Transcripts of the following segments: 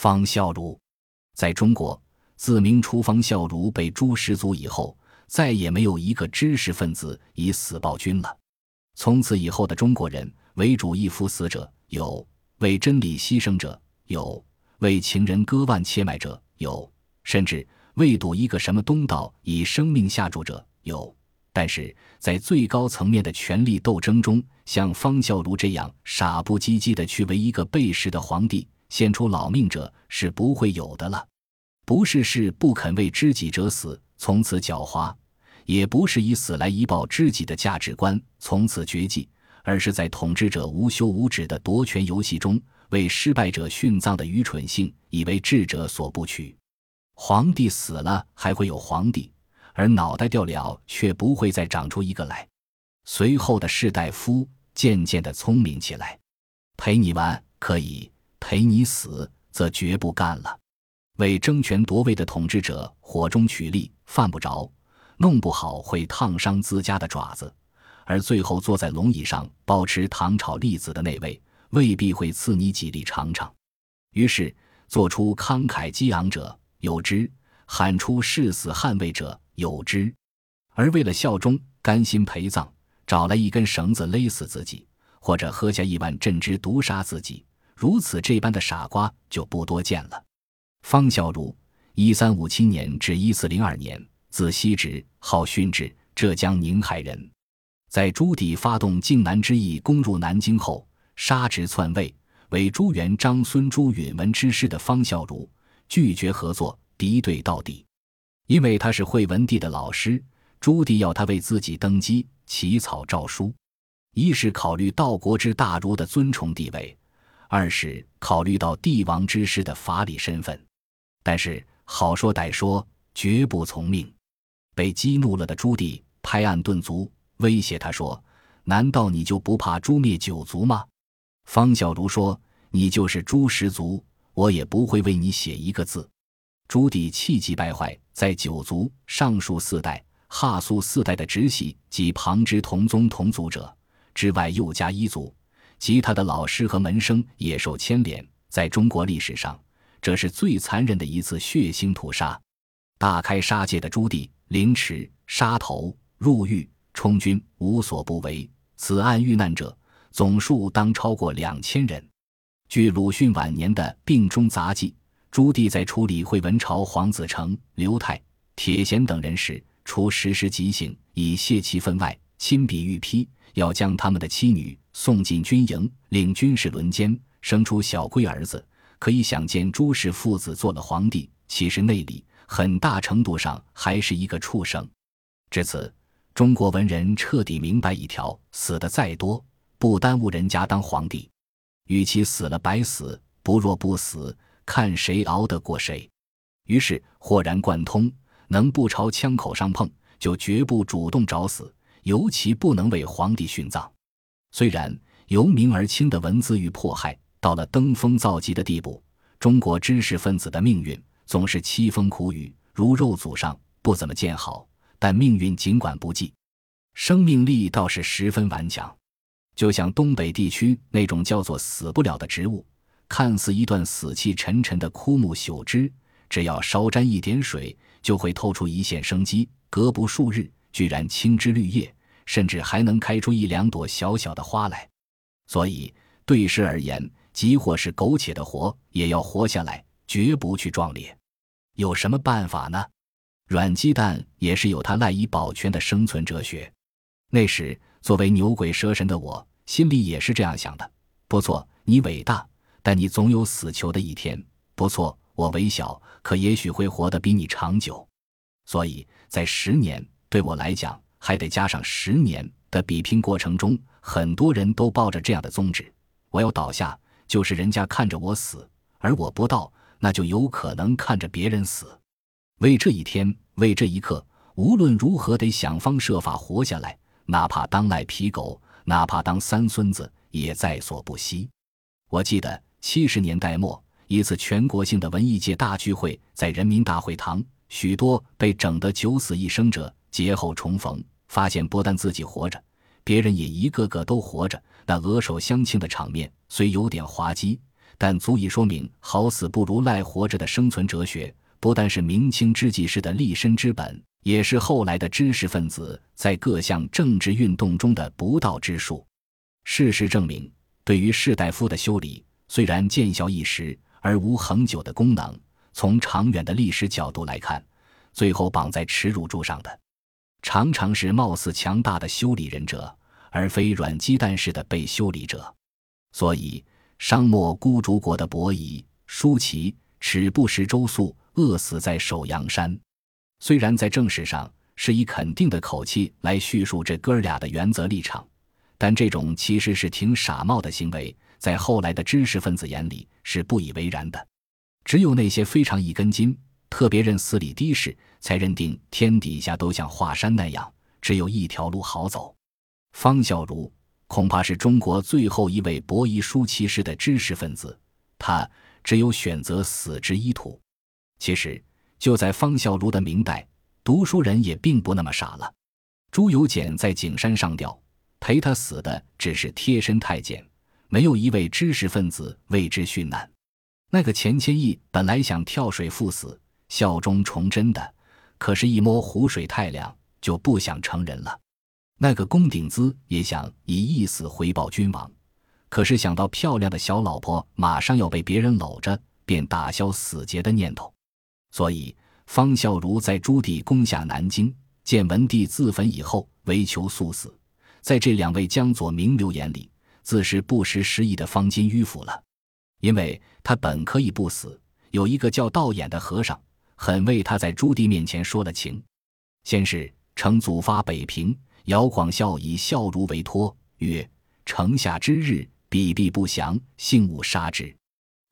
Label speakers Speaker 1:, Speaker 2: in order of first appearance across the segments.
Speaker 1: 方孝孺，在中国，自明初方孝孺被诛十族以后，再也没有一个知识分子以死报君了。从此以后的中国人，为主义赴死者有，为真理牺牲者有，为情人割腕切脉者有，甚至为赌一个什么东道以生命下注者有。但是在最高层面的权力斗争中，像方孝孺这样傻不唧唧的去为一个背时的皇帝献出老命者是不会有的了。不是是不肯为知己者死，从此狡猾；也不是以死来以报知己的价值观，从此绝迹，而是在统治者无休无止的夺权游戏中，为失败者殉葬的愚蠢性，以为智者所不取。皇帝死了还会有皇帝。而脑袋掉了，却不会再长出一个来。随后的士大夫渐渐的聪明起来，陪你玩可以，陪你死则绝不干了。为争权夺位的统治者火中取栗，犯不着，弄不好会烫伤自家的爪子。而最后坐在龙椅上保持糖炒栗子的那位，未必会赐你几粒尝尝。于是，做出慷慨激昂者有之，喊出誓死捍卫者。有之，而为了效忠，甘心陪葬，找来一根绳子勒死自己，或者喝下一碗镇汁毒杀自己，如此这般的傻瓜就不多见了。方孝孺，一三五七年至一四零二年，字希直，号训志，浙江宁海人。在朱棣发动靖难之役，攻入南京后，杀侄篡位，为朱元璋孙朱允文之师的方孝孺，拒绝合作，敌对到底。因为他是惠文帝的老师，朱棣要他为自己登基起草诏书，一是考虑道国之大儒的尊崇地位，二是考虑到帝王之师的法理身份。但是好说歹说，绝不从命。被激怒了的朱棣拍案顿足，威胁他说：“难道你就不怕诛灭九族吗？”方孝孺说：“你就是诛十族，我也不会为你写一个字。”朱棣气急败坏，在九族、上述四代、哈苏四代的直系及旁支同宗同族者之外，又加一族，及他的老师和门生也受牵连。在中国历史上，这是最残忍的一次血腥屠杀。大开杀戒的朱棣，凌迟、杀头、入狱、充军，无所不为。此案遇难者总数当超过两千人。据鲁迅晚年的《病中杂记》。朱棣在处理惠文朝黄子成、刘泰、铁贤等人时，除实施极刑以泄其愤外，亲笔御批，要将他们的妻女送进军营，令军士轮奸，生出小龟儿子。可以想见，朱氏父子做了皇帝，其实内里很大程度上还是一个畜生。至此，中国文人彻底明白一条：死的再多，不耽误人家当皇帝；与其死了白死，不若不死。看谁熬得过谁，于是豁然贯通：能不朝枪口上碰，就绝不主动找死，尤其不能为皇帝殉葬。虽然由明而清的文字与迫害到了登峰造极的地步，中国知识分子的命运总是凄风苦雨，如肉祖上，不怎么见好。但命运尽管不济，生命力倒是十分顽强，就像东北地区那种叫做“死不了”的植物。看似一段死气沉沉的枯木朽枝，只要稍沾一点水，就会透出一线生机。隔不数日，居然青枝绿叶，甚至还能开出一两朵小小的花来。所以，对诗而言，即或是苟且的活，也要活下来，绝不去壮烈。有什么办法呢？软鸡蛋也是有它赖以保全的生存哲学。那时，作为牛鬼蛇神的我，心里也是这样想的。不错，你伟大。但你总有死囚的一天。不错，我微小，可也许会活得比你长久。所以在十年对我来讲，还得加上十年的比拼过程中，很多人都抱着这样的宗旨：我要倒下，就是人家看着我死；而我不倒，那就有可能看着别人死。为这一天，为这一刻，无论如何得想方设法活下来，哪怕当赖皮狗，哪怕当三孙子，也在所不惜。我记得。七十年代末，一次全国性的文艺界大聚会在人民大会堂，许多被整得九死一生者劫后重逢，发现不但自己活着，别人也一个个都活着。那额手相亲的场面虽有点滑稽，但足以说明好死不如赖活着的生存哲学，不但是明清之际式的立身之本，也是后来的知识分子在各项政治运动中的不道之术。事实证明，对于士大夫的修理，虽然见效一时，而无恒久的功能。从长远的历史角度来看，最后绑在耻辱柱上的，常常是貌似强大的修理人者，而非软鸡蛋式的被修理者。所以，商末孤竹国的伯夷、叔齐耻不食周粟，饿死在首阳山。虽然在正史上是以肯定的口气来叙述这哥俩的原则立场，但这种其实是挺傻冒的行为，在后来的知识分子眼里是不以为然的。只有那些非常一根筋、特别认死理的士，才认定天底下都像华山那样，只有一条路好走。方孝孺恐怕是中国最后一位博夷书其师的知识分子，他只有选择死之一途。其实就在方孝孺的明代，读书人也并不那么傻了。朱由检在景山上吊，陪他死的只是贴身太监，没有一位知识分子为之殉难。那个钱谦益本来想跳水赴死，效忠崇祯的，可是，一摸湖水太凉，就不想成人了。那个龚鼎孳也想以一死回报君王，可是想到漂亮的小老婆马上要被别人搂着，便打消死结的念头。所以，方孝孺在朱棣攻下南京，建文帝自焚以后，唯求速死。在这两位江左名流眼里，自是不识时宜的方巾迂腐了。因为他本可以不死，有一个叫道衍的和尚，很为他在朱棣面前说了情。先是承祖发北平，姚广孝以孝孺为托，曰：“城下之日，彼必不降，幸勿杀之。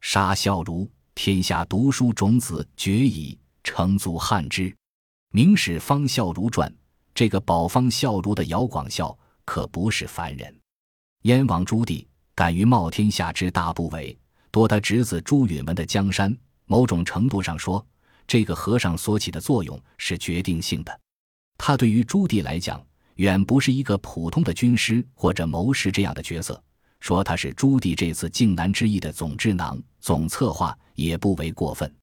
Speaker 1: 杀孝孺，天下读书种子绝矣。”承祖汉之，《明史方孝孺传》。这个保方孝孺的姚广孝可不是凡人。燕王朱棣敢于冒天下之大不韪。夺他侄子朱允文的江山，某种程度上说，这个和尚所起的作用是决定性的。他对于朱棣来讲，远不是一个普通的军师或者谋士这样的角色。说他是朱棣这次靖难之役的总智囊、总策划，也不为过分。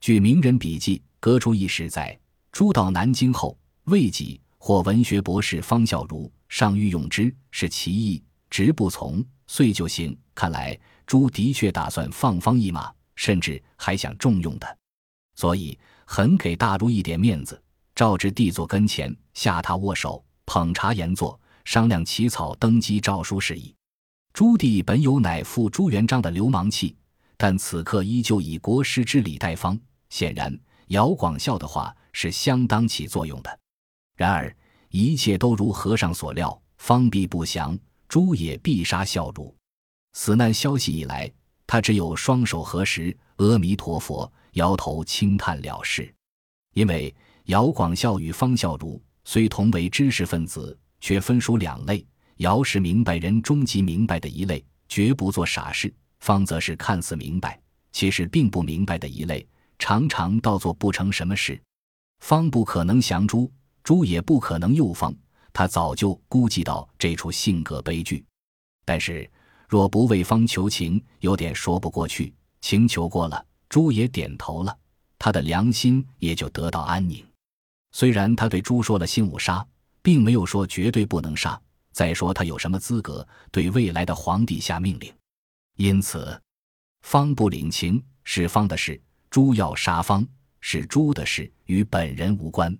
Speaker 1: 据名人笔记，革除一史载，朱到南京后，未几，或文学博士方孝孺上欲用之，是其意，直不从，遂就行。看来。朱的确打算放方一马，甚至还想重用他，所以很给大儒一点面子，召至帝座跟前，下榻握手，捧茶言坐，商量起草登基诏书事宜。朱棣本有乃父朱元璋的流氓气，但此刻依旧以国师之礼待方。显然，姚广孝的话是相当起作用的。然而，一切都如和尚所料，方必不降，朱也必杀孝孺。死难消息一来，他只有双手合十，阿弥陀佛，摇头轻叹了事。因为姚广孝与方孝孺虽同为知识分子，却分属两类。姚是明白人终极明白的一类，绝不做傻事；方则是看似明白，其实并不明白的一类，常常倒做不成什么事。方不可能降朱，朱也不可能诱方。他早就估计到这出性格悲剧，但是。若不为方求情，有点说不过去。情求过了，朱也点头了，他的良心也就得到安宁。虽然他对朱说了“心勿杀”，并没有说绝对不能杀。再说他有什么资格对未来的皇帝下命令？因此，方不领情是方的事，朱要杀方是朱的事，与本人无关。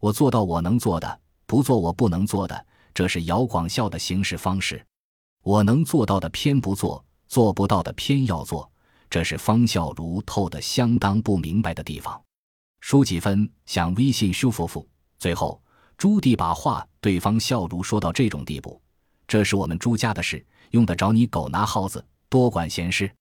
Speaker 1: 我做到我能做的，不做我不能做的，这是姚广孝的行事方式。我能做到的偏不做，做不到的偏要做，这是方孝孺透的相当不明白的地方。书几分想微信修夫妇，最后朱棣把话对方孝孺说到这种地步：这是我们朱家的事，用得着你狗拿耗子多管闲事？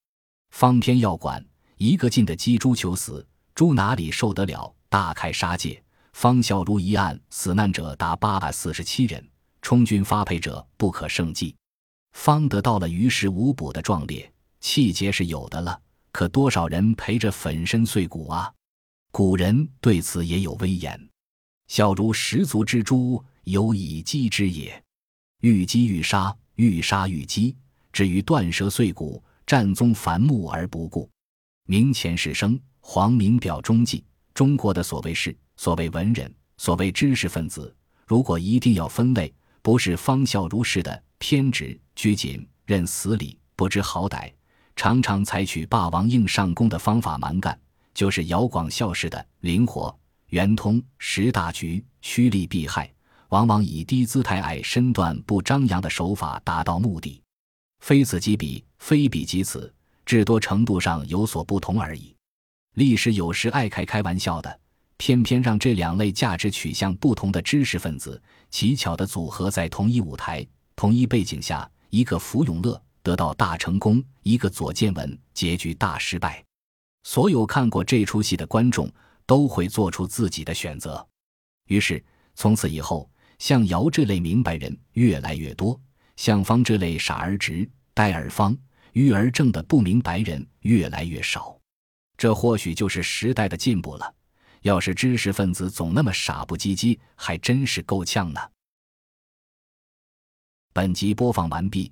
Speaker 1: 方偏要管，一个劲的激朱求死，朱哪里受得了？大开杀戒。方孝孺一案死难者达八百四十七人，充军发配者不可胜计。方得到了于事无补的壮烈，气节是有的了，可多少人陪着粉身碎骨啊！古人对此也有威严：“孝如十足之诛，有以击之也。欲击欲杀，欲杀欲击，至于断舌碎骨，占宗繁目而不顾。明前世生，皇明表中记。中国的所谓士、所谓文人、所谓知识分子，如果一定要分类，不是方孝孺式的偏执、拘谨、认死理、不知好歹，常常采取霸王硬上弓的方法蛮干，就是姚广孝式的灵活、圆通、识大局、趋利避害，往往以低姿态、矮身段、不张扬的手法达到目的。非此即彼，非彼即此，至多程度上有所不同而已。历史有时爱开开玩笑的，偏偏让这两类价值取向不同的知识分子奇巧的组合在同一舞台、同一背景下，一个福永乐得到大成功，一个左建文结局大失败。所有看过这出戏的观众都会做出自己的选择。于是从此以后，像姚这类明白人越来越多，像方这类傻而直、呆而方、愚而正的不明白人越来越少。这或许就是时代的进步了。要是知识分子总那么傻不唧唧，还真是够呛呢。本集播放完毕，